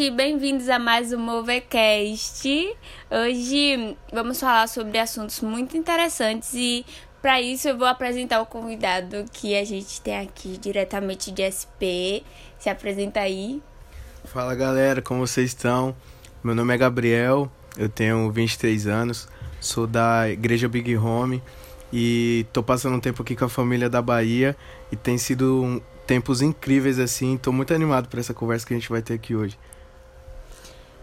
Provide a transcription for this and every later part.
gente, bem-vindos a mais um Movecast. Hoje vamos falar sobre assuntos muito interessantes e para isso eu vou apresentar o convidado que a gente tem aqui diretamente de SP. Se apresenta aí. Fala galera, como vocês estão? Meu nome é Gabriel, eu tenho 23 anos, sou da Igreja Big Home e tô passando um tempo aqui com a família da Bahia e tem sido um, tempos incríveis assim. Tô muito animado para essa conversa que a gente vai ter aqui hoje.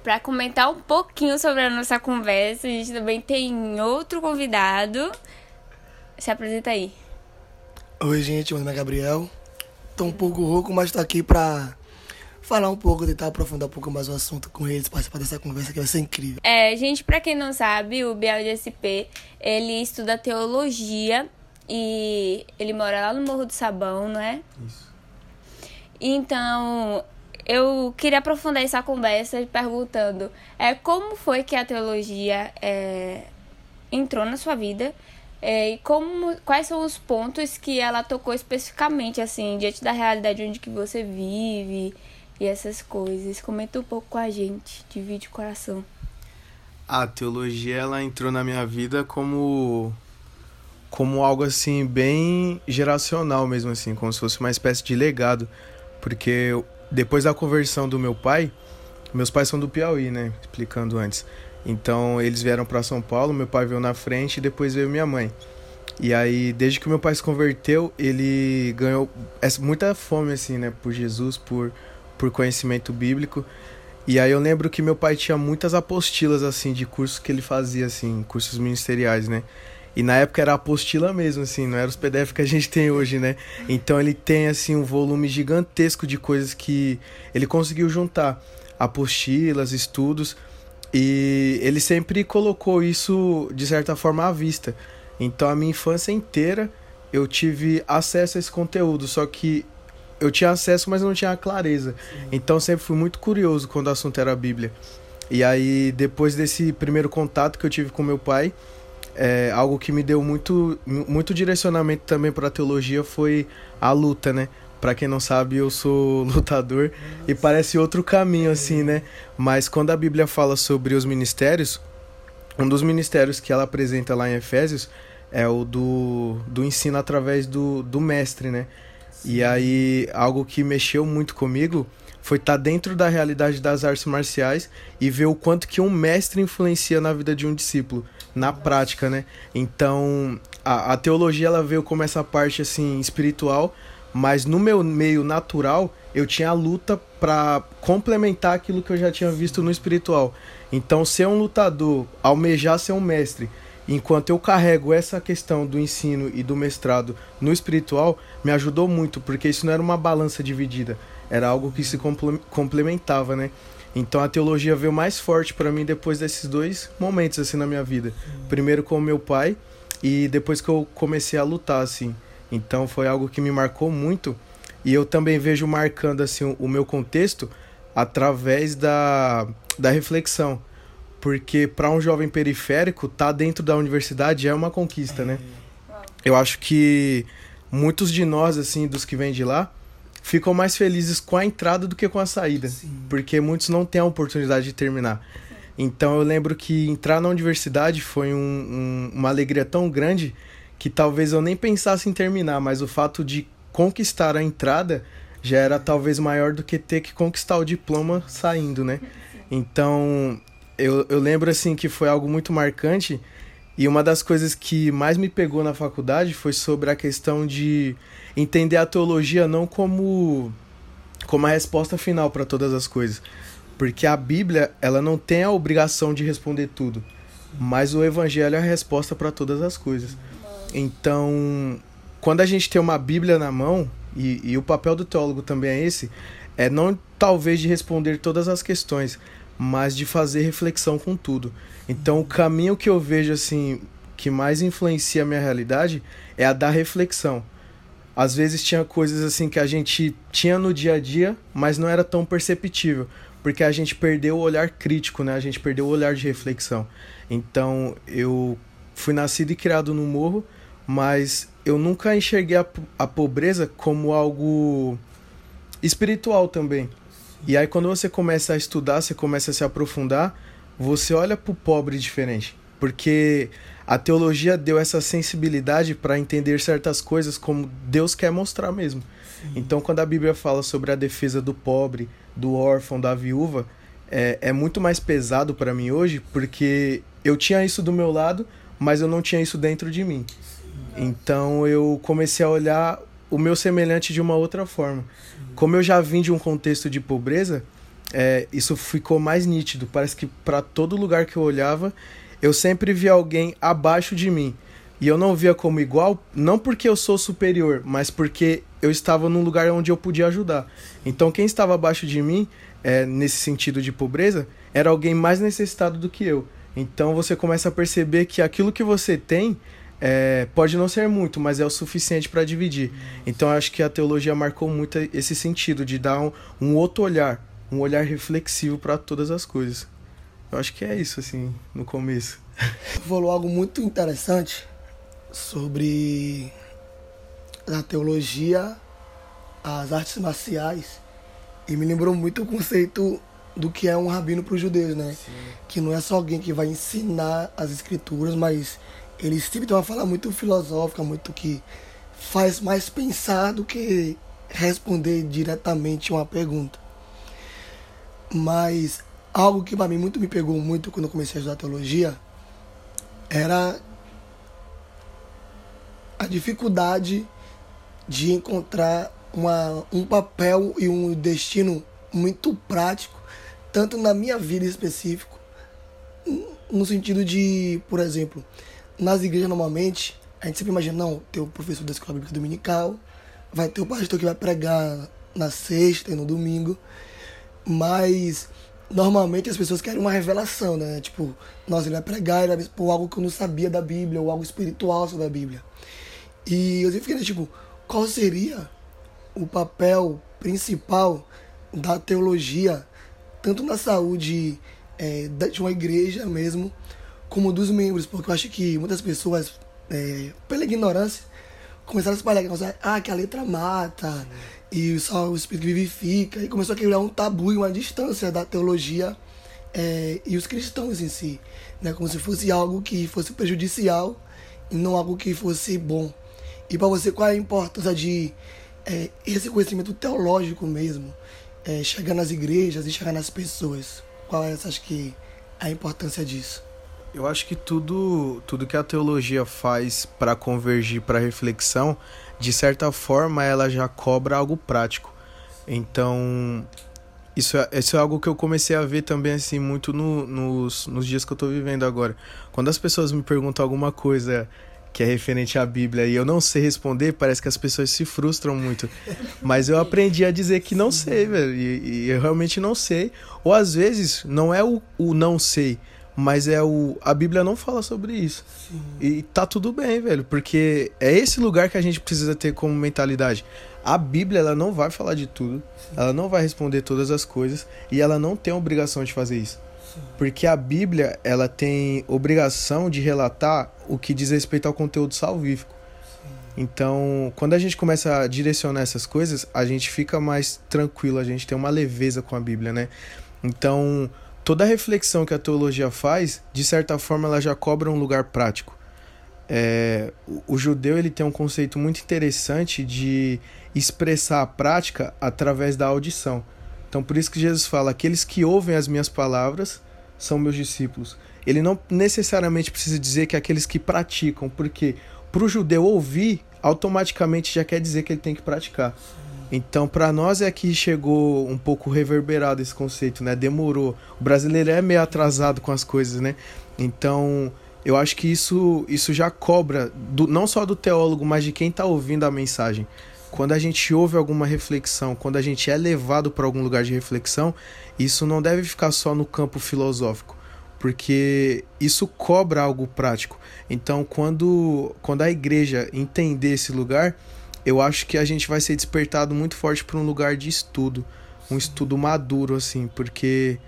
Para comentar um pouquinho sobre a nossa conversa, a gente também tem outro convidado. Se apresenta aí. Oi, gente, meu nome é Gabriel. Tô um pouco rouco, mas tô aqui pra falar um pouco, tentar aprofundar um pouco mais o assunto com eles, participar dessa conversa que vai ser incrível. É, gente, para quem não sabe, o Biel de SP, ele estuda teologia e ele mora lá no Morro do Sabão, não é? Isso. Então, eu queria aprofundar essa conversa perguntando é, como foi que a teologia é, entrou na sua vida é, e como, quais são os pontos que ela tocou especificamente, assim, diante da realidade onde que você vive e essas coisas. Comenta um pouco com a gente, divide o coração. A teologia ela entrou na minha vida como como algo assim bem geracional mesmo assim, como se fosse uma espécie de legado, porque depois da conversão do meu pai, meus pais são do Piauí, né, explicando antes. Então eles vieram para São Paulo, meu pai veio na frente e depois veio minha mãe. E aí, desde que meu pai se converteu, ele ganhou muita fome assim, né, por Jesus, por por conhecimento bíblico. E aí eu lembro que meu pai tinha muitas apostilas assim de cursos que ele fazia assim, cursos ministeriais, né? E na época era apostila mesmo, assim, não era os PDF que a gente tem hoje, né? Então ele tem, assim, um volume gigantesco de coisas que ele conseguiu juntar. Apostilas, estudos. E ele sempre colocou isso, de certa forma, à vista. Então a minha infância inteira eu tive acesso a esse conteúdo, só que eu tinha acesso, mas não tinha clareza. Sim. Então sempre fui muito curioso quando o assunto era a Bíblia. E aí, depois desse primeiro contato que eu tive com meu pai, é, algo que me deu muito, muito direcionamento também para a teologia foi a luta, né? Para quem não sabe, eu sou lutador e parece outro caminho assim, né? Mas quando a Bíblia fala sobre os ministérios, um dos ministérios que ela apresenta lá em Efésios é o do, do ensino através do, do mestre, né? E aí, algo que mexeu muito comigo foi estar tá dentro da realidade das artes marciais e ver o quanto que um mestre influencia na vida de um discípulo, na prática, né? Então, a, a teologia ela veio como essa parte assim espiritual, mas no meu meio natural, eu tinha a luta para complementar aquilo que eu já tinha visto no espiritual. Então, ser um lutador, almejar ser um mestre, enquanto eu carrego essa questão do ensino e do mestrado no espiritual, me ajudou muito, porque isso não era uma balança dividida, era algo que se complementava, né? Então a teologia veio mais forte para mim depois desses dois momentos assim na minha vida. Primeiro com o meu pai e depois que eu comecei a lutar assim. Então foi algo que me marcou muito e eu também vejo marcando assim o meu contexto através da, da reflexão porque para um jovem periférico, tá dentro da universidade é uma conquista, né? Eu acho que muitos de nós, assim, dos que vêm de lá, ficam mais felizes com a entrada do que com a saída, Sim. porque muitos não têm a oportunidade de terminar. Então eu lembro que entrar na universidade foi um, um, uma alegria tão grande que talvez eu nem pensasse em terminar, mas o fato de conquistar a entrada já era talvez maior do que ter que conquistar o diploma saindo, né? Então eu, eu lembro assim que foi algo muito marcante e uma das coisas que mais me pegou na faculdade foi sobre a questão de entender a teologia não como como a resposta final para todas as coisas, porque a Bíblia ela não tem a obrigação de responder tudo, mas o Evangelho é a resposta para todas as coisas. Então, quando a gente tem uma Bíblia na mão e, e o papel do teólogo também é esse, é não talvez de responder todas as questões, mas de fazer reflexão com tudo. Então, o caminho que eu vejo assim que mais influencia a minha realidade é a da reflexão. Às vezes tinha coisas assim que a gente tinha no dia a dia, mas não era tão perceptível, porque a gente perdeu o olhar crítico, né? A gente perdeu o olhar de reflexão. Então, eu fui nascido e criado no morro, mas eu nunca enxerguei a, a pobreza como algo espiritual também. E aí quando você começa a estudar, você começa a se aprofundar, você olha para o pobre diferente, porque a teologia deu essa sensibilidade para entender certas coisas como Deus quer mostrar mesmo. Sim. Então quando a Bíblia fala sobre a defesa do pobre, do órfão, da viúva, é, é muito mais pesado para mim hoje, porque eu tinha isso do meu lado, mas eu não tinha isso dentro de mim. Então eu comecei a olhar o meu semelhante de uma outra forma. Como eu já vim de um contexto de pobreza, é, isso ficou mais nítido. Parece que para todo lugar que eu olhava, eu sempre via alguém abaixo de mim. E eu não via como igual, não porque eu sou superior, mas porque eu estava num lugar onde eu podia ajudar. Então, quem estava abaixo de mim, é, nesse sentido de pobreza, era alguém mais necessitado do que eu. Então, você começa a perceber que aquilo que você tem é, pode não ser muito, mas é o suficiente para dividir. Então acho que a teologia marcou muito esse sentido de dar um, um outro olhar, um olhar reflexivo para todas as coisas. Eu acho que é isso, assim, no começo. Falou algo muito interessante sobre a teologia, as artes marciais, e me lembrou muito o conceito do que é um rabino para os judeus, né? Sim. Que não é só alguém que vai ensinar as escrituras, mas eles sempre têm uma fala muito filosófica, muito que faz mais pensar do que responder diretamente uma pergunta. Mas algo que para mim muito me pegou muito quando eu comecei a estudar teologia era a dificuldade de encontrar uma, um papel e um destino muito prático, tanto na minha vida específico, no sentido de, por exemplo, nas igrejas normalmente, a gente sempre imagina, não, tem o professor da escola bíblica dominical, vai ter o pastor que vai pregar na sexta e no domingo, mas normalmente as pessoas querem uma revelação, né? Tipo, nossa, ele vai pregar, ele vai expor algo que eu não sabia da Bíblia, ou algo espiritual sobre a Bíblia. E eu sempre fiquei, tipo, qual seria o papel principal da teologia, tanto na saúde é, de uma igreja mesmo, como dos membros, porque eu acho que muitas pessoas, é, pela ignorância, começaram a espalhar que, ah, que a letra mata. E só o Espírito vivifica, e começou a criar um tabu e uma distância da teologia é, e os cristãos em si, né? como se fosse algo que fosse prejudicial e não algo que fosse bom. E para você, qual é a importância de é, esse conhecimento teológico mesmo, é, chegar nas igrejas e chegar nas pessoas? Qual é, acha que a importância disso? Eu acho que tudo, tudo que a teologia faz para convergir para reflexão, de certa forma, ela já cobra algo prático. Então, isso é, isso é algo que eu comecei a ver também assim muito no, nos, nos dias que eu estou vivendo agora. Quando as pessoas me perguntam alguma coisa que é referente à Bíblia e eu não sei responder, parece que as pessoas se frustram muito. Mas eu aprendi a dizer que não sei, velho, e, e eu realmente não sei. Ou às vezes não é o, o não sei, mas é o. A Bíblia não fala sobre isso. Sim. E tá tudo bem, velho. Porque é esse lugar que a gente precisa ter como mentalidade. A Bíblia, ela não vai falar de tudo. Sim. Ela não vai responder todas as coisas. E ela não tem obrigação de fazer isso. Sim. Porque a Bíblia, ela tem obrigação de relatar o que diz respeito ao conteúdo salvífico. Então, quando a gente começa a direcionar essas coisas, a gente fica mais tranquilo, a gente tem uma leveza com a Bíblia, né? Então, toda a reflexão que a teologia faz, de certa forma, ela já cobra um lugar prático. É, o, o, judeu ele tem um conceito muito interessante de expressar a prática através da audição. Então, por isso que Jesus fala: aqueles que ouvem as minhas palavras são meus discípulos. Ele não necessariamente precisa dizer que aqueles que praticam, porque para o judeu ouvir automaticamente já quer dizer que ele tem que praticar. Então, para nós é que chegou um pouco reverberado esse conceito, né? Demorou. O brasileiro é meio atrasado com as coisas, né? Então, eu acho que isso, isso já cobra, do, não só do teólogo, mas de quem está ouvindo a mensagem. Quando a gente ouve alguma reflexão, quando a gente é levado para algum lugar de reflexão, isso não deve ficar só no campo filosófico, porque isso cobra algo prático. Então, quando, quando a igreja entender esse lugar, eu acho que a gente vai ser despertado muito forte para um lugar de estudo, um estudo maduro, assim, porque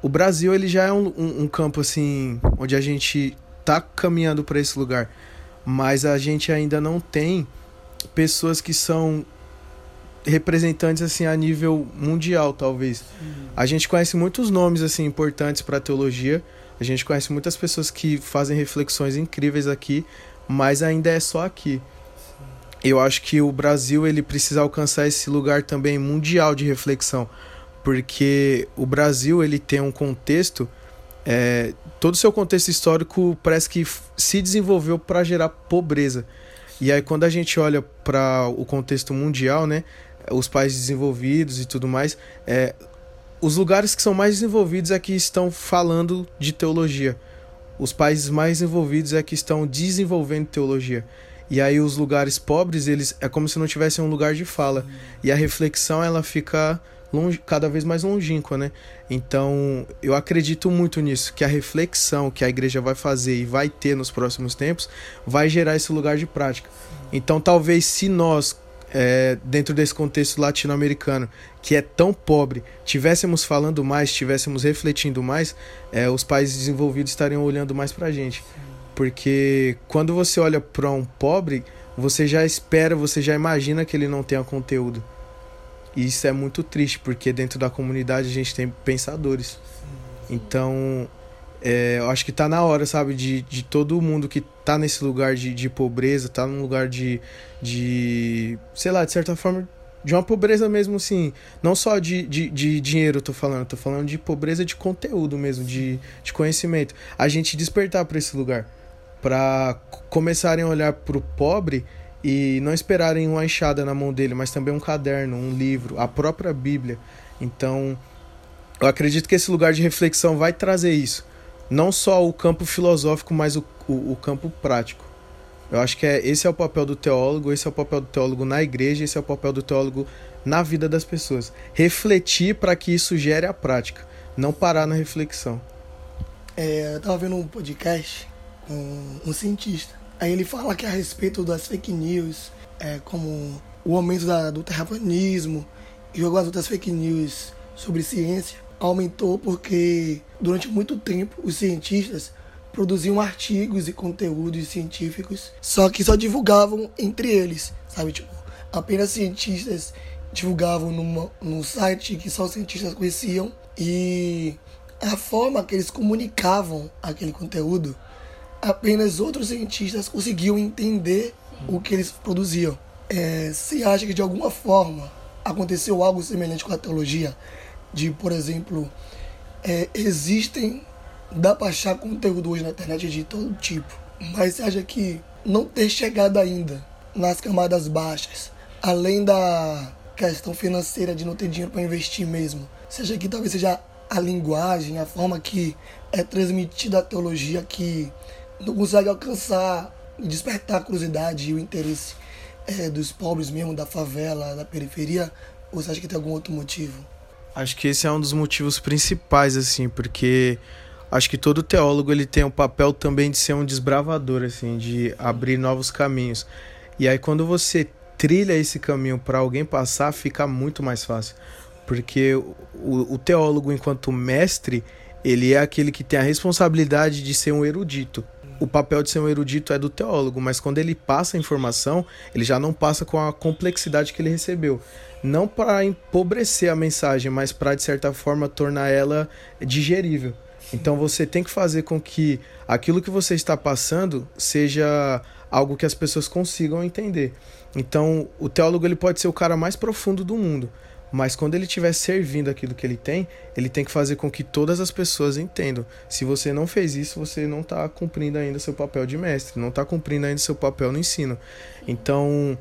o Brasil ele já é um, um, um campo assim onde a gente tá caminhando para esse lugar, mas a gente ainda não tem pessoas que são representantes assim a nível mundial, talvez. A gente conhece muitos nomes assim importantes para a teologia. A gente conhece muitas pessoas que fazem reflexões incríveis aqui, mas ainda é só aqui. Eu acho que o Brasil ele precisa alcançar esse lugar também mundial de reflexão, porque o Brasil ele tem um contexto, é, todo o seu contexto histórico parece que se desenvolveu para gerar pobreza. E aí quando a gente olha para o contexto mundial, né, os países desenvolvidos e tudo mais, é, os lugares que são mais desenvolvidos é que estão falando de teologia. Os países mais desenvolvidos é que estão desenvolvendo teologia. E aí os lugares pobres, eles é como se não tivessem um lugar de fala. E a reflexão ela fica longe, cada vez mais longínqua, né? Então, eu acredito muito nisso, que a reflexão que a igreja vai fazer e vai ter nos próximos tempos vai gerar esse lugar de prática. Então, talvez se nós é, dentro desse contexto latino-americano, que é tão pobre, tivéssemos falando mais, tivéssemos refletindo mais, é, os países desenvolvidos estariam olhando mais para a gente. Porque quando você olha para um pobre, você já espera, você já imagina que ele não tenha conteúdo. E isso é muito triste, porque dentro da comunidade a gente tem pensadores. Então, é, eu acho que tá na hora, sabe, de, de todo mundo que tá nesse lugar de, de pobreza, tá num lugar de, de. sei lá, de certa forma, de uma pobreza mesmo, assim. Não só de, de, de dinheiro, eu tô falando, eu tô falando de pobreza de conteúdo mesmo, de, de conhecimento. A gente despertar para esse lugar. Para começarem a olhar pro pobre e não esperarem uma enxada na mão dele, mas também um caderno, um livro, a própria Bíblia. Então, eu acredito que esse lugar de reflexão vai trazer isso não só o campo filosófico, mas o, o, o, campo prático. Eu acho que é, esse é o papel do teólogo, esse é o papel do teólogo na igreja, esse é o papel do teólogo na vida das pessoas. Refletir para que isso gere a prática, não parar na reflexão. É, eu estava vendo um podcast com um cientista. Aí ele fala que a respeito das fake news, é, como o aumento da, do terraplanismo e algumas outras fake news sobre ciência, aumentou porque durante muito tempo os cientistas produziam artigos e conteúdos científicos, só que só divulgavam entre eles, sabe? Tipo, apenas cientistas divulgavam numa, num site que só cientistas conheciam e a forma que eles comunicavam aquele conteúdo, apenas outros cientistas conseguiam entender o que eles produziam. É, se acha que de alguma forma aconteceu algo semelhante com a teologia, de, por exemplo, é, existem, dá para achar conteúdo hoje na internet de todo tipo, mas você acha que não ter chegado ainda nas camadas baixas, além da questão financeira de não ter dinheiro para investir mesmo, você acha que talvez seja a linguagem, a forma que é transmitida a teologia que não consegue alcançar despertar a curiosidade e o interesse é, dos pobres mesmo, da favela, da periferia? Ou você acha que tem algum outro motivo? Acho que esse é um dos motivos principais, assim, porque acho que todo teólogo ele tem o papel também de ser um desbravador, assim, de abrir novos caminhos. E aí quando você trilha esse caminho para alguém passar, fica muito mais fácil. Porque o, o teólogo, enquanto mestre, ele é aquele que tem a responsabilidade de ser um erudito o papel de ser um erudito é do teólogo, mas quando ele passa a informação, ele já não passa com a complexidade que ele recebeu. Não para empobrecer a mensagem, mas para, de certa forma, tornar ela digerível. Então você tem que fazer com que aquilo que você está passando seja algo que as pessoas consigam entender. Então, o teólogo ele pode ser o cara mais profundo do mundo, mas quando ele estiver servindo aquilo que ele tem, ele tem que fazer com que todas as pessoas entendam. Se você não fez isso, você não está cumprindo ainda seu papel de mestre, não está cumprindo ainda seu papel no ensino. Então,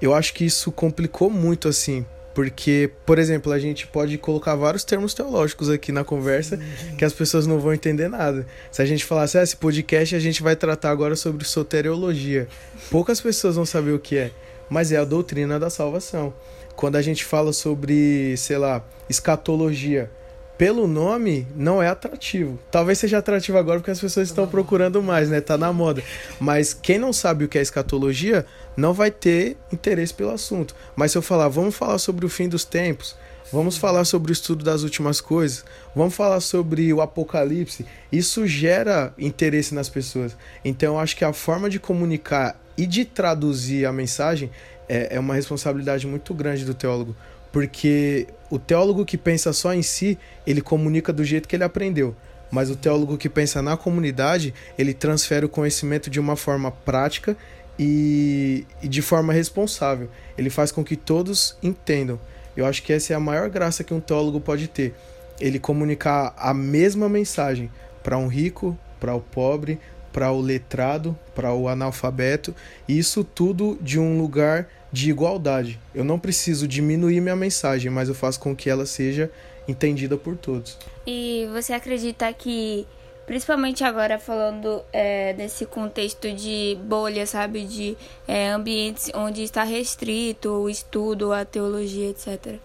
eu acho que isso complicou muito assim, porque, por exemplo, a gente pode colocar vários termos teológicos aqui na conversa que as pessoas não vão entender nada. Se a gente falasse, ah, esse podcast a gente vai tratar agora sobre soteriologia, poucas pessoas vão saber o que é, mas é a doutrina da salvação quando a gente fala sobre, sei lá, escatologia, pelo nome não é atrativo. Talvez seja atrativo agora porque as pessoas estão procurando mais, né? Tá na moda. Mas quem não sabe o que é escatologia não vai ter interesse pelo assunto. Mas se eu falar, vamos falar sobre o fim dos tempos, vamos falar sobre o estudo das últimas coisas, vamos falar sobre o apocalipse, isso gera interesse nas pessoas. Então eu acho que a forma de comunicar e de traduzir a mensagem é, é uma responsabilidade muito grande do teólogo, porque o teólogo que pensa só em si, ele comunica do jeito que ele aprendeu. Mas o teólogo que pensa na comunidade, ele transfere o conhecimento de uma forma prática e, e de forma responsável. Ele faz com que todos entendam. Eu acho que essa é a maior graça que um teólogo pode ter. Ele comunicar a mesma mensagem para um rico, para o pobre, para o letrado, para o analfabeto, isso tudo de um lugar de igualdade. Eu não preciso diminuir minha mensagem, mas eu faço com que ela seja entendida por todos. E você acredita que, principalmente agora falando é, nesse contexto de bolha, sabe, de é, ambientes onde está restrito o estudo, a teologia, etc.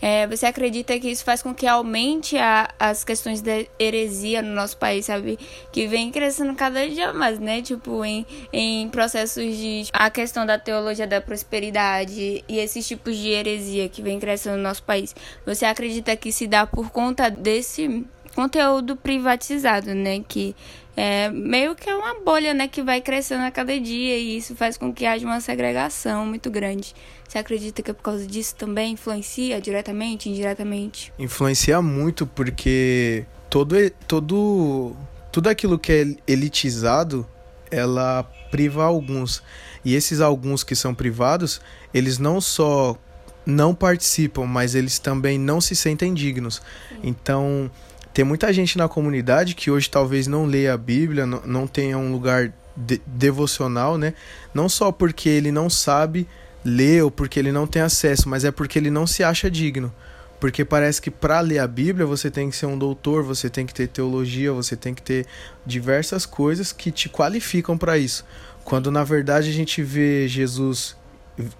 É, você acredita que isso faz com que aumente a, as questões da heresia no nosso país, sabe? Que vem crescendo cada dia mais, né? Tipo, em, em processos de. A questão da teologia da prosperidade e esses tipos de heresia que vem crescendo no nosso país. Você acredita que se dá por conta desse conteúdo privatizado, né? Que é meio que é uma bolha, né? Que vai crescendo a cada dia e isso faz com que haja uma segregação muito grande. Você acredita que é por causa disso também influencia diretamente, indiretamente? Influencia muito porque todo todo tudo aquilo que é elitizado, ela priva alguns. E esses alguns que são privados, eles não só não participam, mas eles também não se sentem dignos. Sim. Então, tem muita gente na comunidade que hoje talvez não leia a Bíblia, não, não tenha um lugar de, devocional, né? Não só porque ele não sabe ler ou porque ele não tem acesso, mas é porque ele não se acha digno. Porque parece que para ler a Bíblia você tem que ser um doutor, você tem que ter teologia, você tem que ter diversas coisas que te qualificam para isso. Quando na verdade a gente vê Jesus,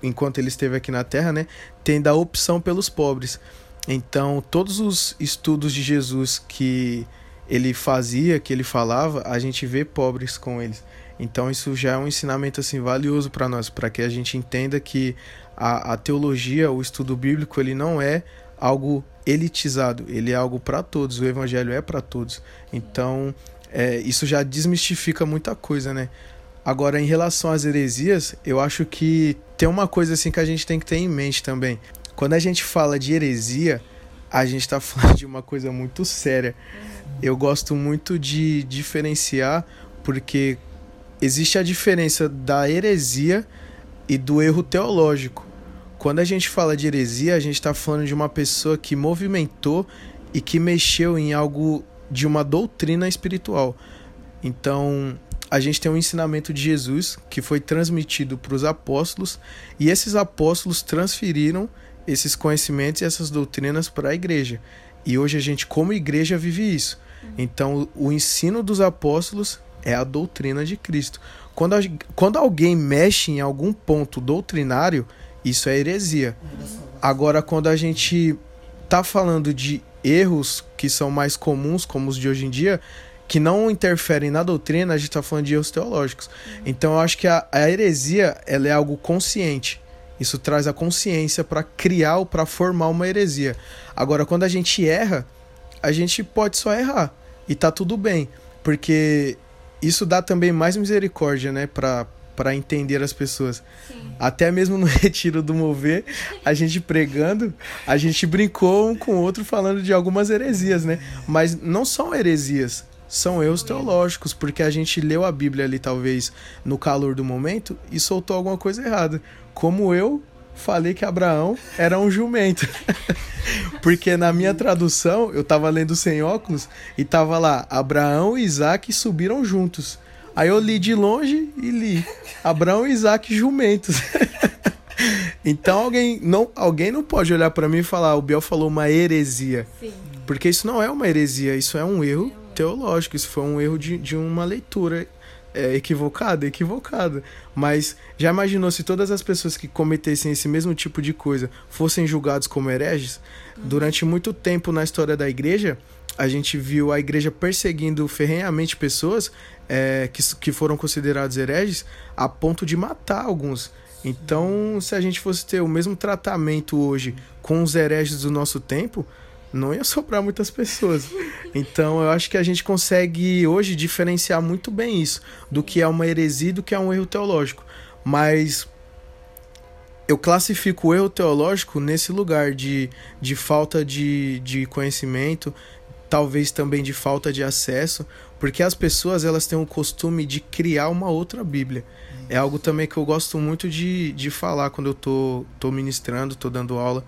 enquanto ele esteve aqui na terra, né, tendo a opção pelos pobres. Então, todos os estudos de Jesus que ele fazia, que ele falava, a gente vê pobres com eles. Então, isso já é um ensinamento assim valioso para nós, para que a gente entenda que a, a teologia, o estudo bíblico, ele não é algo elitizado, ele é algo para todos. O evangelho é para todos. Então, é, isso já desmistifica muita coisa, né? Agora, em relação às heresias, eu acho que tem uma coisa assim que a gente tem que ter em mente também. Quando a gente fala de heresia, a gente está falando de uma coisa muito séria. Eu gosto muito de diferenciar, porque existe a diferença da heresia e do erro teológico. Quando a gente fala de heresia, a gente está falando de uma pessoa que movimentou e que mexeu em algo de uma doutrina espiritual. Então, a gente tem um ensinamento de Jesus que foi transmitido para os apóstolos e esses apóstolos transferiram esses conhecimentos e essas doutrinas para a igreja. E hoje a gente, como igreja, vive isso. Então, o ensino dos apóstolos é a doutrina de Cristo. Quando, a, quando alguém mexe em algum ponto doutrinário, isso é heresia. Agora, quando a gente está falando de erros que são mais comuns, como os de hoje em dia, que não interferem na doutrina, a gente está falando de erros teológicos. Então, eu acho que a, a heresia ela é algo consciente. Isso traz a consciência para criar ou para formar uma heresia. Agora, quando a gente erra, a gente pode só errar e tá tudo bem, porque isso dá também mais misericórdia, né, para para entender as pessoas. Sim. Até mesmo no retiro do mover, a gente pregando, a gente brincou um com o outro falando de algumas heresias, né? Mas não são heresias, são erros teológicos, porque a gente leu a Bíblia ali talvez no calor do momento e soltou alguma coisa errada como eu falei que Abraão era um jumento. Porque na minha tradução, eu tava lendo sem óculos e tava lá: Abraão e Isaac subiram juntos. Aí eu li de longe e li: Abraão e Isaac jumentos. então alguém não, alguém não pode olhar para mim e falar: o Biel falou uma heresia. Sim. Porque isso não é uma heresia, isso é um erro teológico, isso foi um erro de, de uma leitura é, equivocada, equivocada. Mas já imaginou se todas as pessoas que cometessem esse mesmo tipo de coisa fossem julgados como hereges? Durante muito tempo na história da igreja, a gente viu a igreja perseguindo ferrenhamente pessoas é, que, que foram considerados hereges a ponto de matar alguns. Então, se a gente fosse ter o mesmo tratamento hoje com os hereges do nosso tempo, não ia sobrar muitas pessoas. Então eu acho que a gente consegue hoje diferenciar muito bem isso, do que é uma heresia e do que é um erro teológico. Mas eu classifico o erro teológico nesse lugar de, de falta de, de conhecimento, talvez também de falta de acesso, porque as pessoas elas têm o costume de criar uma outra Bíblia. É algo também que eu gosto muito de, de falar quando eu tô, tô ministrando, tô dando aula.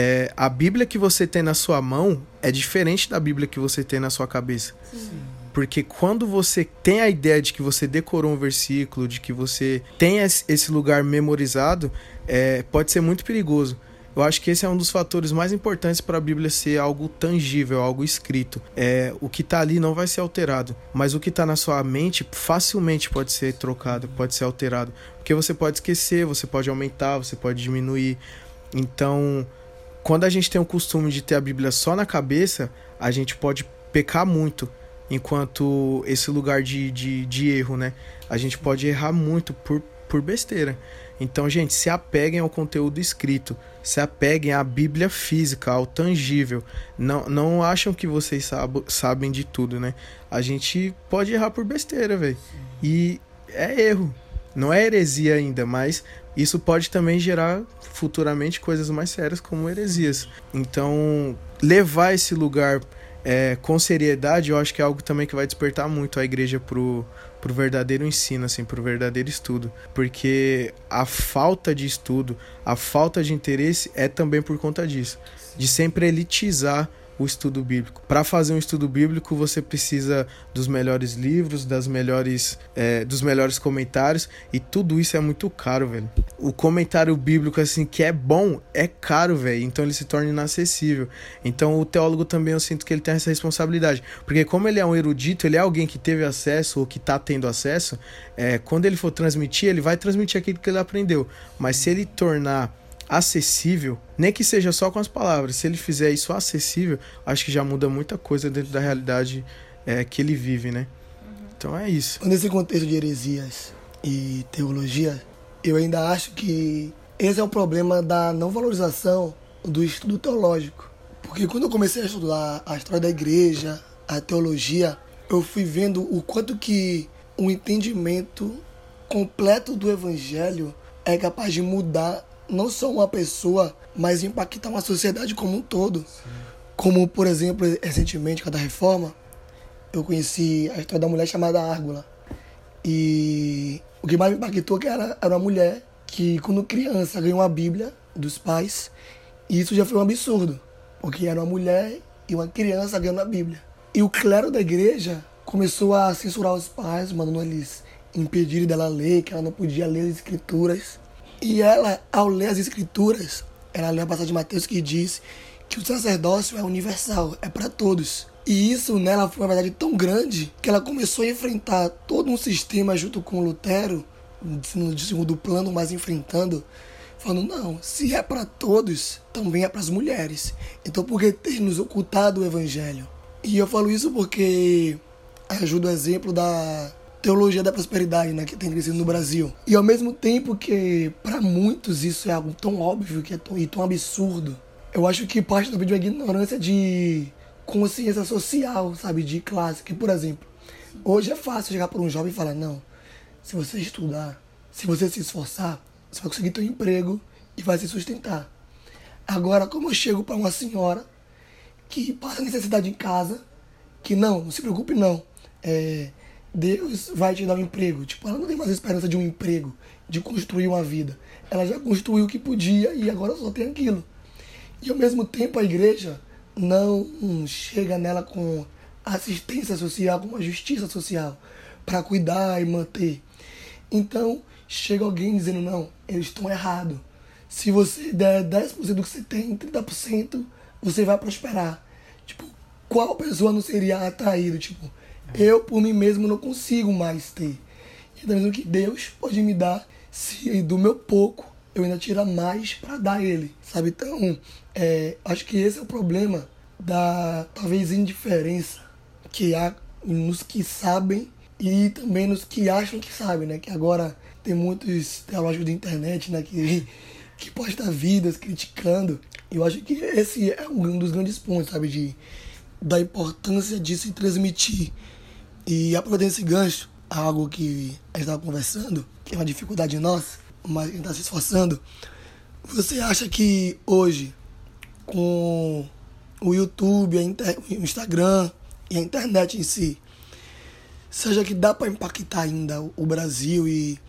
É, a Bíblia que você tem na sua mão é diferente da Bíblia que você tem na sua cabeça. Sim. Porque quando você tem a ideia de que você decorou um versículo, de que você tem esse lugar memorizado, é, pode ser muito perigoso. Eu acho que esse é um dos fatores mais importantes para a Bíblia ser algo tangível, algo escrito. É, o que está ali não vai ser alterado, mas o que está na sua mente facilmente pode ser trocado, pode ser alterado. Porque você pode esquecer, você pode aumentar, você pode diminuir. Então, quando a gente tem o costume de ter a Bíblia só na cabeça, a gente pode pecar muito. Enquanto esse lugar de, de, de erro, né? A gente pode errar muito por, por besteira. Então, gente, se apeguem ao conteúdo escrito, se apeguem à Bíblia física, ao tangível. Não, não acham que vocês sab sabem de tudo, né? A gente pode errar por besteira, velho. E é erro. Não é heresia ainda, mas isso pode também gerar futuramente coisas mais sérias como heresias. Então, levar esse lugar é, com seriedade, eu acho que é algo também que vai despertar muito a igreja pro, pro verdadeiro ensino, assim, pro verdadeiro estudo. Porque a falta de estudo, a falta de interesse é também por conta disso. De sempre elitizar o estudo bíblico. Para fazer um estudo bíblico, você precisa dos melhores livros, das melhores, é, dos melhores comentários e tudo isso é muito caro, velho. O comentário bíblico assim que é bom é caro, velho. Então ele se torna inacessível. Então o teólogo também eu sinto que ele tem essa responsabilidade, porque como ele é um erudito, ele é alguém que teve acesso ou que está tendo acesso. É, quando ele for transmitir, ele vai transmitir aquilo que ele aprendeu. Mas se ele tornar acessível, nem que seja só com as palavras, se ele fizer isso acessível, acho que já muda muita coisa dentro da realidade é, que ele vive, né? Uhum. Então é isso. Nesse contexto de heresias e teologia, eu ainda acho que esse é o problema da não valorização do estudo teológico. Porque quando eu comecei a estudar a história da igreja, a teologia, eu fui vendo o quanto que um entendimento completo do evangelho é capaz de mudar não só uma pessoa, mas impactar uma sociedade como um todo. Sim. Como, por exemplo, recentemente, com a reforma, eu conheci a história da mulher chamada Árgula. E o que mais me impactou é que era, era uma mulher que, quando criança, ganhou uma Bíblia dos pais. E isso já foi um absurdo, porque era uma mulher e uma criança ganhando a Bíblia. E o clero da igreja começou a censurar os pais, mandando eles impedirem dela ler, que ela não podia ler as escrituras. E ela, ao ler as escrituras, ela lê a passagem de Mateus que diz que o sacerdócio é universal, é para todos. E isso nela foi uma verdade tão grande que ela começou a enfrentar todo um sistema junto com Lutero, no segundo plano, mas enfrentando, falando: não, se é para todos, também é para as mulheres. Então por que ter nos ocultado o evangelho? E eu falo isso porque ajuda o exemplo da teologia da prosperidade, né, que tem crescido no Brasil. E ao mesmo tempo que para muitos isso é algo tão óbvio que é tão, e tão absurdo, eu acho que parte do vídeo é ignorância de consciência social, sabe, de classe. Que, por exemplo, hoje é fácil chegar para um jovem e falar: não, se você estudar, se você se esforçar, você vai conseguir ter um emprego e vai se sustentar. Agora, como eu chego para uma senhora que passa necessidade em casa, que não, não se preocupe não, é, Deus vai te dar um emprego. Tipo, ela não tem mais esperança de um emprego, de construir uma vida. Ela já construiu o que podia e agora só tem aquilo. E ao mesmo tempo a igreja não chega nela com assistência social, com uma justiça social para cuidar e manter. Então chega alguém dizendo: não, eles estão errados. Se você der 10% do que você tem, 30%, você vai prosperar. Tipo, qual pessoa não seria atraída? Tipo, eu, por mim mesmo, não consigo mais ter. Então, mesmo que Deus pode me dar, se do meu pouco eu ainda tiro mais para dar Ele, sabe? Então, é, acho que esse é o problema da, talvez, indiferença que há nos que sabem e também nos que acham que sabem, né? Que agora tem muitos teólogos da internet, né? Que, que postam vidas criticando. Eu acho que esse é um dos grandes pontos, sabe? De, da importância de se transmitir e aproveitando esse gancho, algo que a gente estava conversando, que é uma dificuldade nossa, mas quem está se esforçando. Você acha que hoje, com o YouTube, o Instagram e a internet em si, seja que dá para impactar ainda o Brasil e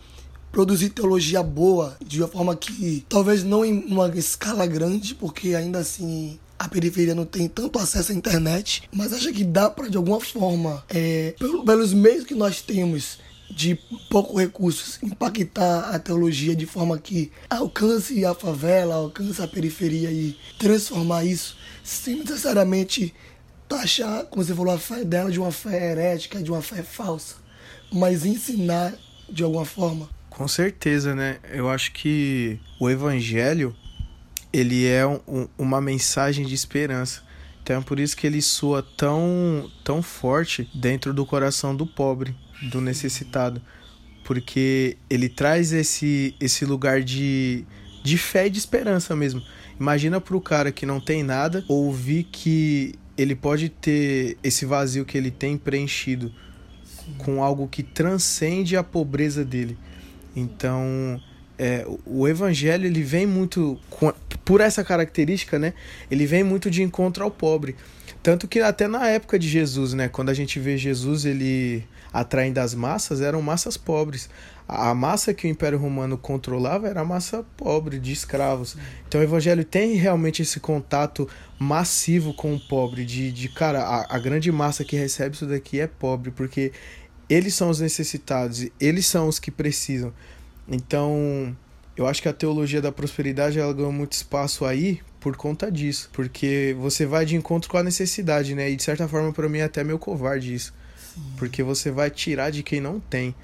produzir teologia boa de uma forma que talvez não em uma escala grande, porque ainda assim a periferia não tem tanto acesso à internet, mas acha que dá para de alguma forma, é, pelos meios que nós temos de poucos recursos, impactar a teologia de forma que alcance a favela, alcance a periferia e transformar isso sem necessariamente taxar, como você falou, a fé dela de uma fé herética, de uma fé falsa, mas ensinar de alguma forma. Com certeza, né? Eu acho que o evangelho ele é um, uma mensagem de esperança. Então é por isso que ele soa tão, tão forte dentro do coração do pobre, do necessitado. Porque ele traz esse, esse lugar de, de fé e de esperança mesmo. Imagina para o cara que não tem nada ouvir que ele pode ter esse vazio que ele tem preenchido com algo que transcende a pobreza dele. Então, é, o evangelho ele vem muito por essa característica, né? Ele vem muito de encontro ao pobre. Tanto que até na época de Jesus, né, quando a gente vê Jesus ele atraindo as massas, eram massas pobres. A massa que o Império Romano controlava era a massa pobre, de escravos. Então o Evangelho tem realmente esse contato massivo com o pobre, de, de cara, a, a grande massa que recebe isso daqui é pobre, porque eles são os necessitados, eles são os que precisam. Então, eu acho que a teologia da prosperidade ela ganhou muito espaço aí por conta disso, porque você vai de encontro com a necessidade, né? E de certa forma para mim é até meio covarde isso. Sim. Porque você vai tirar de quem não tem.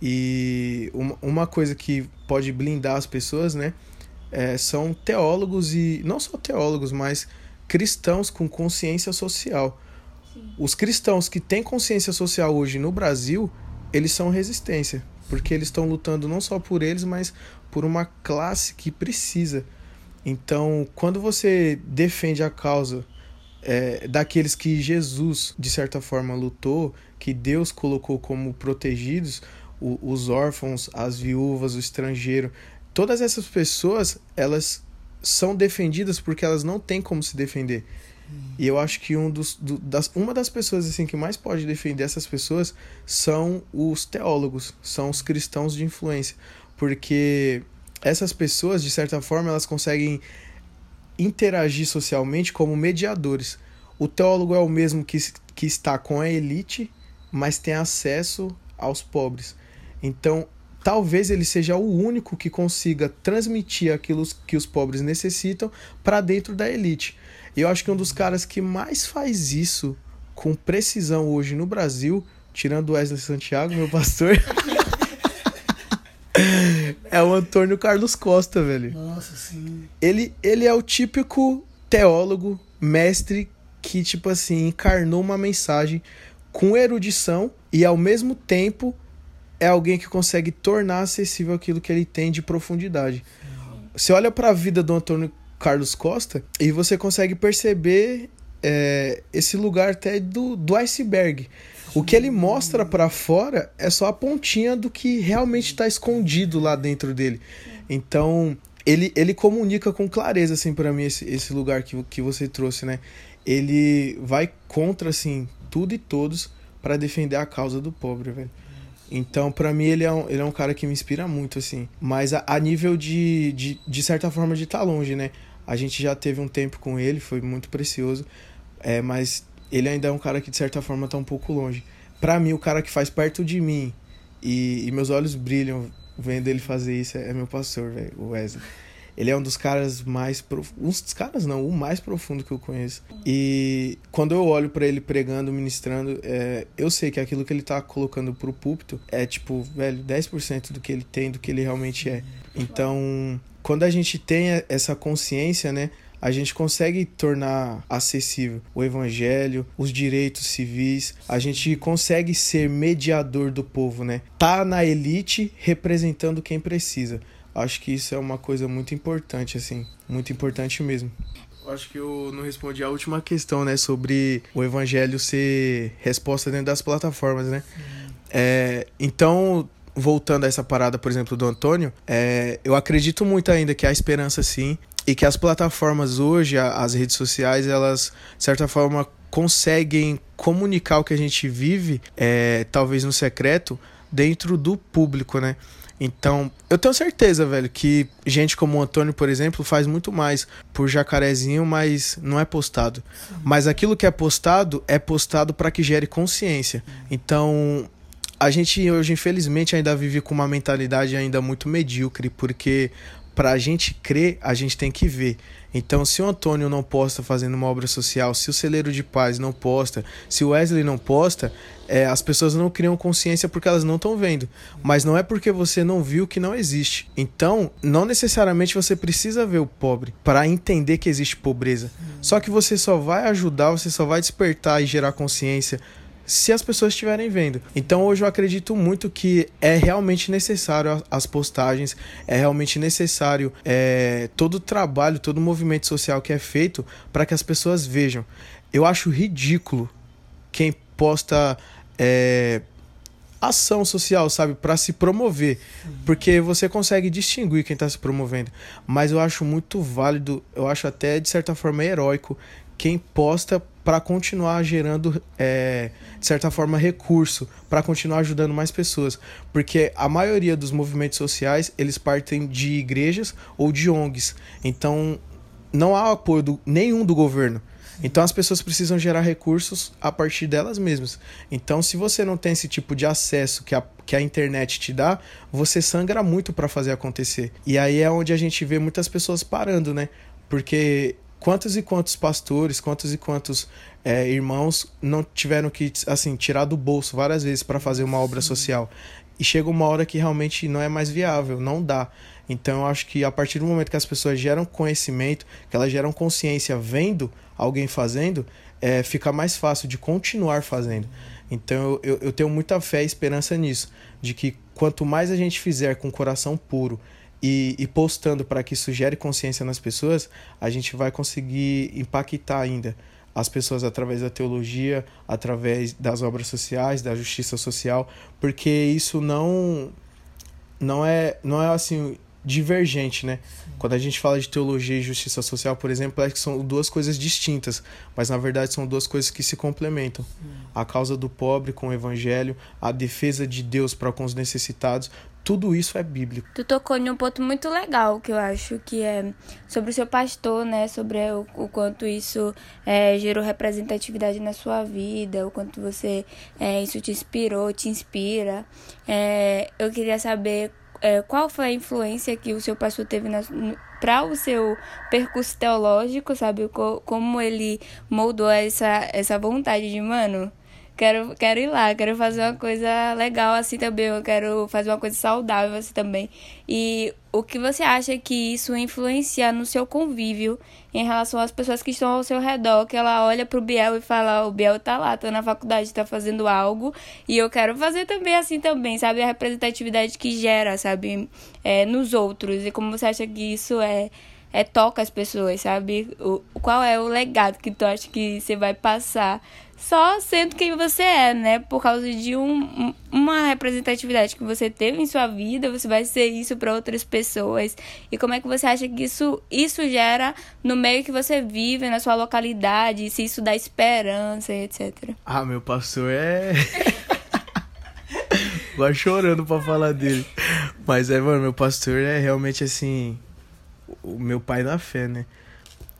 E uma, coisa que pode blindar as pessoas, né? É, são teólogos e não só teólogos, mas cristãos com consciência social. Sim. Os cristãos que têm consciência social hoje no Brasil, eles são resistência, porque eles estão lutando não só por eles, mas por uma classe que precisa. Então, quando você defende a causa é, daqueles que Jesus, de certa forma, lutou, que Deus colocou como protegidos, o, os órfãos, as viúvas, o estrangeiro, todas essas pessoas, elas são defendidas porque elas não têm como se defender. E eu acho que um dos, do, das, uma das pessoas assim que mais pode defender essas pessoas são os teólogos, são os cristãos de influência, porque essas pessoas, de certa forma, elas conseguem interagir socialmente como mediadores. O teólogo é o mesmo que, que está com a elite, mas tem acesso aos pobres. Então, talvez ele seja o único que consiga transmitir aquilo que os pobres necessitam para dentro da elite. E eu acho que um dos caras que mais faz isso com precisão hoje no Brasil, tirando Wesley Santiago, meu pastor, é o Antônio Carlos Costa, velho. Nossa, sim. Ele, ele é o típico teólogo, mestre, que, tipo assim, encarnou uma mensagem com erudição e, ao mesmo tempo, é alguém que consegue tornar acessível aquilo que ele tem de profundidade. Você olha para a vida do Antônio Carlos Costa e você consegue perceber é, esse lugar até do, do iceberg. O que ele mostra para fora é só a pontinha do que realmente está escondido lá dentro dele. Então, ele, ele comunica com clareza, assim, para mim, esse, esse lugar que, que você trouxe, né? Ele vai contra, assim, tudo e todos para defender a causa do pobre, velho. Então, para mim, ele é, um, ele é um cara que me inspira muito, assim. Mas a, a nível de, de, de certa forma, de estar tá longe, né? A gente já teve um tempo com ele, foi muito precioso. É, mas ele ainda é um cara que, de certa forma, tá um pouco longe. Para mim, o cara que faz perto de mim e, e meus olhos brilham vendo ele fazer isso é, é meu pastor, velho, o Wesley. Ele é um dos caras mais profundos. Um dos caras não, o mais profundo que eu conheço. E quando eu olho para ele pregando, ministrando, é, eu sei que aquilo que ele tá colocando pro púlpito é tipo, velho, 10% do que ele tem, do que ele realmente é. Então, quando a gente tem essa consciência, né? a gente consegue tornar acessível o evangelho, os direitos civis, a gente consegue ser mediador do povo, né? Tá na elite representando quem precisa. Acho que isso é uma coisa muito importante, assim, muito importante mesmo. Acho que eu não respondi a última questão, né, sobre o evangelho ser resposta dentro das plataformas, né? É, então, voltando a essa parada, por exemplo, do Antônio, é, eu acredito muito ainda que há esperança sim e que as plataformas hoje, as redes sociais, elas, de certa forma, conseguem comunicar o que a gente vive, é, talvez no secreto, dentro do público, né? Então, eu tenho certeza, velho, que gente como o Antônio, por exemplo, faz muito mais por jacarezinho, mas não é postado. Mas aquilo que é postado é postado para que gere consciência. Então, a gente hoje, infelizmente, ainda vive com uma mentalidade ainda muito medíocre, porque para a gente crer, a gente tem que ver. Então, se o Antônio não posta fazendo uma obra social, se o Celeiro de Paz não posta, se o Wesley não posta, é, as pessoas não criam consciência porque elas não estão vendo. Mas não é porque você não viu que não existe. Então, não necessariamente você precisa ver o pobre para entender que existe pobreza. Só que você só vai ajudar, você só vai despertar e gerar consciência se as pessoas estiverem vendo. Então hoje eu acredito muito que é realmente necessário as postagens, é realmente necessário é, todo o trabalho, todo o movimento social que é feito para que as pessoas vejam. Eu acho ridículo quem posta é, ação social, sabe, para se promover, porque você consegue distinguir quem está se promovendo. Mas eu acho muito válido, eu acho até de certa forma heróico quem posta para continuar gerando, é, de certa forma, recurso, para continuar ajudando mais pessoas. Porque a maioria dos movimentos sociais, eles partem de igrejas ou de ONGs. Então, não há apoio do, nenhum do governo. Então as pessoas precisam gerar recursos a partir delas mesmas. Então, se você não tem esse tipo de acesso que a, que a internet te dá, você sangra muito para fazer acontecer. E aí é onde a gente vê muitas pessoas parando, né? Porque quantos e quantos pastores, quantos e quantos é, irmãos não tiveram que assim tirar do bolso várias vezes para fazer uma obra social e chega uma hora que realmente não é mais viável, não dá. Então eu acho que a partir do momento que as pessoas geram conhecimento, que elas geram consciência vendo alguém fazendo, é, fica mais fácil de continuar fazendo. Então eu, eu tenho muita fé e esperança nisso, de que quanto mais a gente fizer com o coração puro e, e postando para que isso gere consciência nas pessoas, a gente vai conseguir impactar ainda as pessoas através da teologia, através das obras sociais, da justiça social, porque isso não não é não é assim divergente, né? Sim. Quando a gente fala de teologia e justiça social, por exemplo, é que são duas coisas distintas, mas na verdade são duas coisas que se complementam. A causa do pobre com o evangelho, a defesa de Deus para com os necessitados, tudo isso é bíblico. Tu tocou em um ponto muito legal que eu acho que é sobre o seu pastor, né? Sobre o, o quanto isso é, gerou representatividade na sua vida, o quanto você é, isso te inspirou, te inspira. É, eu queria saber é, qual foi a influência que o seu pastor teve para o seu percurso teológico, sabe? Como ele moldou essa, essa vontade de, mano, quero, quero ir lá, quero fazer uma coisa legal assim também, eu quero fazer uma coisa saudável assim também. E o que você acha que isso influencia no seu convívio em relação às pessoas que estão ao seu redor, que ela olha pro Biel e fala, o Biel tá lá, tá na faculdade, tá fazendo algo, e eu quero fazer também assim também, sabe? A representatividade que gera, sabe? É, nos outros. E como você acha que isso é é, toca as pessoas, sabe? O, qual é o legado que tu acha que você vai passar só sendo quem você é, né? Por causa de um, uma representatividade que você teve em sua vida, você vai ser isso para outras pessoas. E como é que você acha que isso, isso gera no meio que você vive, na sua localidade, se isso dá esperança, etc. Ah, meu pastor é. Vai chorando pra falar dele. Mas é, mano, meu pastor é realmente assim. O meu pai da fé, né?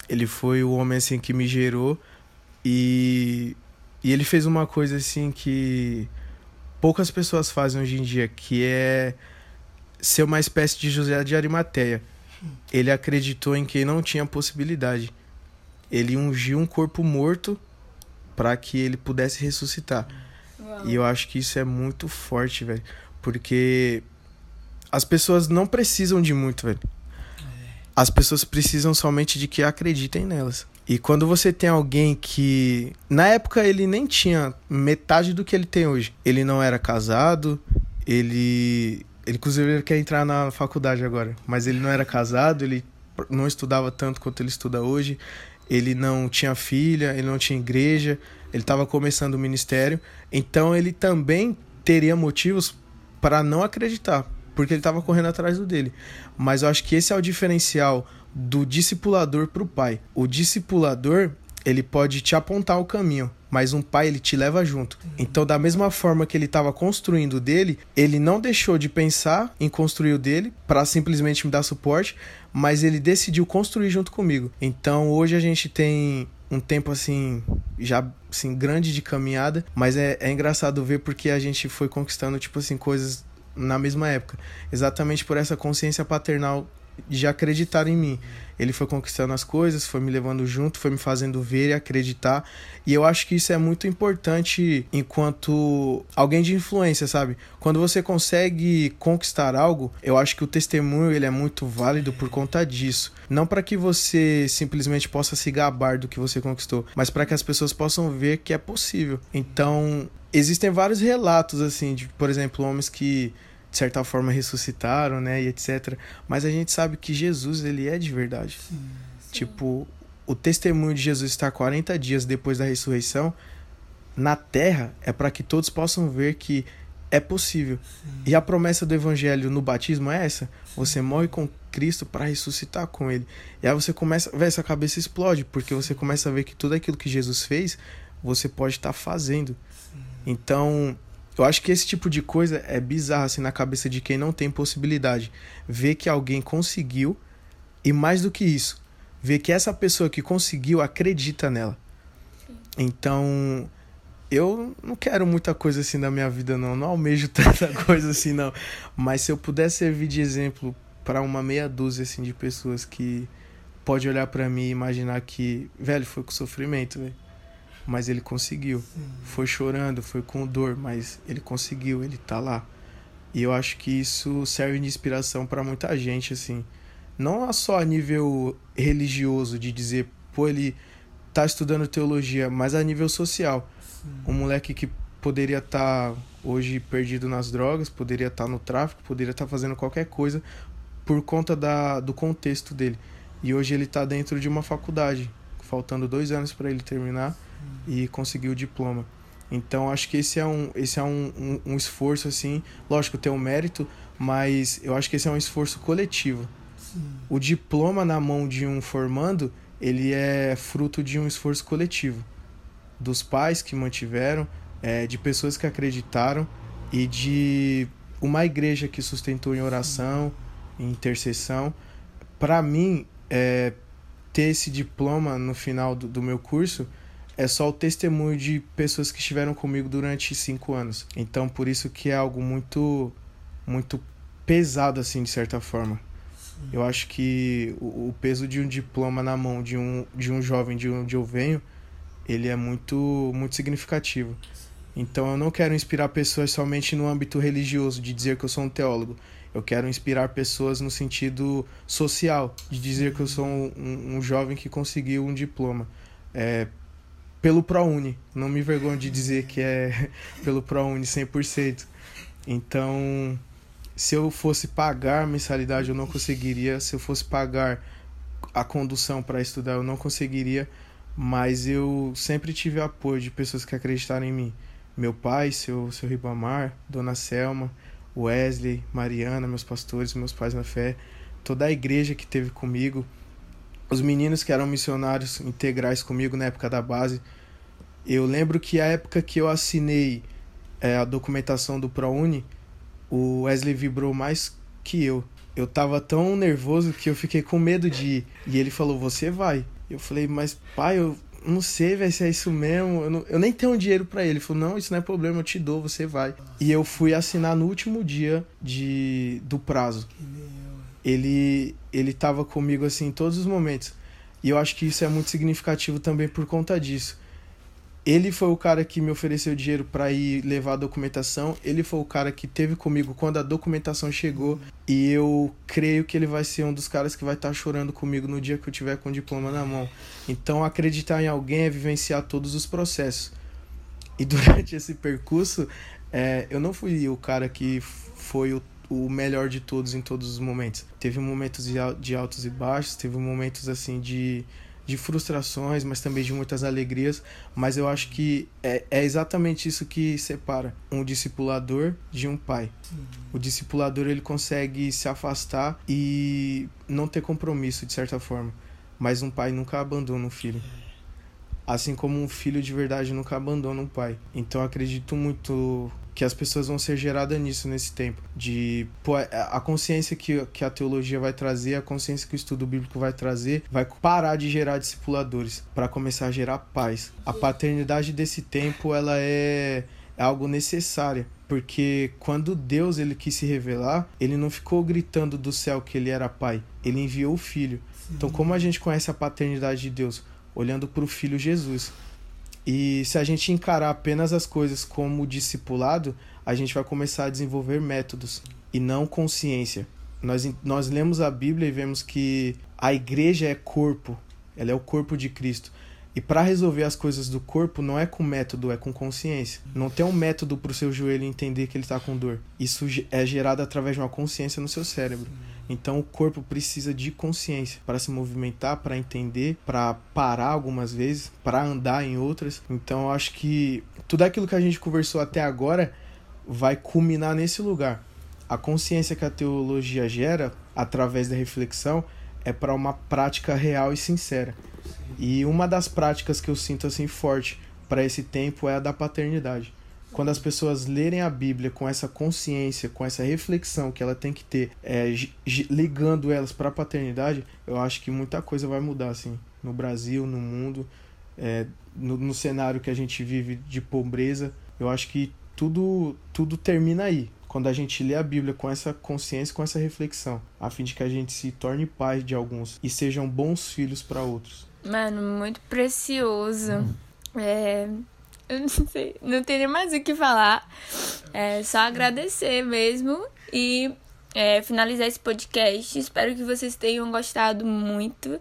Ele foi o homem assim que me gerou e e ele fez uma coisa assim que poucas pessoas fazem hoje em dia, que é ser uma espécie de José de Arimateia. Ele acreditou em quem não tinha possibilidade. Ele ungiu um corpo morto para que ele pudesse ressuscitar. Uau. E eu acho que isso é muito forte, velho. Porque as pessoas não precisam de muito, velho. É. As pessoas precisam somente de que acreditem nelas. E quando você tem alguém que. Na época ele nem tinha metade do que ele tem hoje. Ele não era casado, ele. Ele, inclusive, ele quer entrar na faculdade agora. Mas ele não era casado, ele não estudava tanto quanto ele estuda hoje. Ele não tinha filha, ele não tinha igreja, ele estava começando o ministério. Então ele também teria motivos para não acreditar, porque ele estava correndo atrás do dele. Mas eu acho que esse é o diferencial do discipulador para o pai. O discipulador, ele pode te apontar o caminho, mas um pai ele te leva junto. Então, da mesma forma que ele estava construindo dele, ele não deixou de pensar em construir o dele para simplesmente me dar suporte, mas ele decidiu construir junto comigo. Então, hoje a gente tem um tempo assim já assim grande de caminhada, mas é, é engraçado ver porque a gente foi conquistando tipo assim coisas na mesma época, exatamente por essa consciência paternal de acreditar em mim. Ele foi conquistando as coisas, foi me levando junto, foi me fazendo ver e acreditar. E eu acho que isso é muito importante enquanto alguém de influência, sabe? Quando você consegue conquistar algo, eu acho que o testemunho ele é muito válido por conta disso. Não para que você simplesmente possa se gabar do que você conquistou, mas para que as pessoas possam ver que é possível. Então, existem vários relatos assim, de, por exemplo, homens que de certa forma ressuscitaram, né, e etc. Mas a gente sabe que Jesus, ele é de verdade. Sim, sim. Tipo, o testemunho de Jesus estar 40 dias depois da ressurreição na terra é para que todos possam ver que é possível. Sim. E a promessa do evangelho no batismo é essa: você morre com Cristo para ressuscitar com ele. E aí você começa, ver essa cabeça explode, porque você começa a ver que tudo aquilo que Jesus fez, você pode estar tá fazendo. Então, eu acho que esse tipo de coisa é bizarro assim na cabeça de quem não tem possibilidade. Ver que alguém conseguiu e mais do que isso, ver que essa pessoa que conseguiu acredita nela. Sim. Então, eu não quero muita coisa assim na minha vida não, não almejo tanta coisa assim não, mas se eu puder servir de exemplo para uma meia dúzia assim de pessoas que pode olhar para mim e imaginar que, velho, foi com sofrimento, velho mas ele conseguiu. Sim. Foi chorando, foi com dor, mas ele conseguiu, ele tá lá. E eu acho que isso serve de inspiração para muita gente, assim. Não só a nível religioso, de dizer, pô, ele tá estudando teologia, mas a nível social. Sim. Um moleque que poderia estar tá hoje perdido nas drogas, poderia estar tá no tráfico, poderia estar tá fazendo qualquer coisa por conta da, do contexto dele. E hoje ele está dentro de uma faculdade, faltando dois anos para ele terminar e conseguir o diploma. Então acho que esse é um, esse é um, um, um, esforço assim, lógico tem um mérito, mas eu acho que esse é um esforço coletivo. Sim. O diploma na mão de um formando, ele é fruto de um esforço coletivo, dos pais que mantiveram, é, de pessoas que acreditaram e de uma igreja que sustentou em oração, em intercessão. Para mim, é, ter esse diploma no final do, do meu curso é só o testemunho de pessoas que estiveram comigo durante cinco anos. Então, por isso que é algo muito, muito pesado, assim, de certa forma. Sim. Eu acho que o, o, peso de um diploma na mão de um, de um jovem de onde eu venho, ele é muito, muito significativo. Então, eu não quero inspirar pessoas somente no âmbito religioso, de dizer que eu sou um teólogo. Eu quero inspirar pessoas no sentido social, de dizer que eu sou um, um jovem que conseguiu um diploma. É, pelo ProUni. Não me vergonho de dizer que é pelo ProUni 100%. Então, se eu fosse pagar mensalidade, eu não conseguiria. Se eu fosse pagar a condução para estudar, eu não conseguiria. Mas eu sempre tive apoio de pessoas que acreditaram em mim. Meu pai, seu, seu Ribamar, Dona Selma, Wesley, Mariana, meus pastores, meus pais na fé, toda a igreja que teve comigo os meninos que eram missionários integrais comigo na época da base. Eu lembro que a época que eu assinei é, a documentação do ProUni, o Wesley vibrou mais que eu. Eu tava tão nervoso que eu fiquei com medo de ir. E ele falou: Você vai. Eu falei: Mas pai, eu não sei véio, se é isso mesmo. Eu, não, eu nem tenho dinheiro para ele. Ele falou: Não, isso não é problema, eu te dou, você vai. E eu fui assinar no último dia de, do prazo ele ele estava comigo assim em todos os momentos. E eu acho que isso é muito significativo também por conta disso. Ele foi o cara que me ofereceu dinheiro para ir levar a documentação. Ele foi o cara que teve comigo quando a documentação chegou. E eu creio que ele vai ser um dos caras que vai estar tá chorando comigo no dia que eu tiver com o diploma na mão. Então, acreditar em alguém é vivenciar todos os processos. E durante esse percurso, é, eu não fui o cara que foi o o melhor de todos em todos os momentos. Teve momentos de altos e baixos, teve momentos assim de de frustrações, mas também de muitas alegrias. Mas eu acho que é, é exatamente isso que separa um discipulador de um pai. O discipulador ele consegue se afastar e não ter compromisso de certa forma, mas um pai nunca abandona um filho. Assim como um filho de verdade nunca abandona um pai. Então acredito muito que as pessoas vão ser geradas nisso nesse tempo. De pô, é, a consciência que, que a teologia vai trazer, a consciência que o estudo bíblico vai trazer, vai parar de gerar discipuladores para começar a gerar paz. A paternidade desse tempo ela é, é algo necessária. Porque quando Deus ele quis se revelar, ele não ficou gritando do céu que ele era pai. Ele enviou o filho. Sim. Então, como a gente conhece a paternidade de Deus? Olhando para o filho Jesus. E se a gente encarar apenas as coisas como discipulado, a gente vai começar a desenvolver métodos e não consciência. Nós, nós lemos a Bíblia e vemos que a igreja é corpo, ela é o corpo de Cristo. E para resolver as coisas do corpo não é com método, é com consciência. Não tem um método para o seu joelho entender que ele está com dor. Isso é gerado através de uma consciência no seu cérebro. Então o corpo precisa de consciência para se movimentar, para entender, para parar algumas vezes, para andar em outras. Então eu acho que tudo aquilo que a gente conversou até agora vai culminar nesse lugar. A consciência que a teologia gera através da reflexão é para uma prática real e sincera. E uma das práticas que eu sinto assim forte para esse tempo é a da paternidade. Quando as pessoas lerem a Bíblia com essa consciência, com essa reflexão que ela tem que ter, é, ligando elas para a paternidade, eu acho que muita coisa vai mudar assim, no Brasil, no mundo, é, no, no cenário que a gente vive de pobreza. Eu acho que tudo, tudo termina aí, quando a gente lê a Bíblia com essa consciência, com essa reflexão, a fim de que a gente se torne pai de alguns e sejam bons filhos para outros. Mano, muito precioso. Hum. É, eu não sei, não tenho mais o que falar. É só agradecer mesmo e é, finalizar esse podcast. Espero que vocês tenham gostado muito,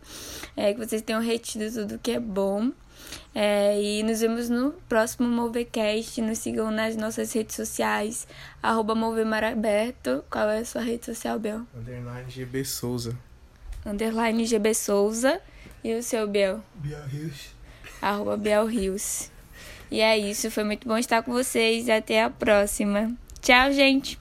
é, que vocês tenham retido tudo que é bom. É, e nos vemos no próximo Movecast. Nos sigam nas nossas redes sociais. Arroba Movemaraberto. Qual é a sua rede social, Bel? Underline GB Souza. Underline GB Souza. E o seu Bel? Biel Rios. Arroba Biel Rios. E é isso, foi muito bom estar com vocês. Até a próxima. Tchau, gente!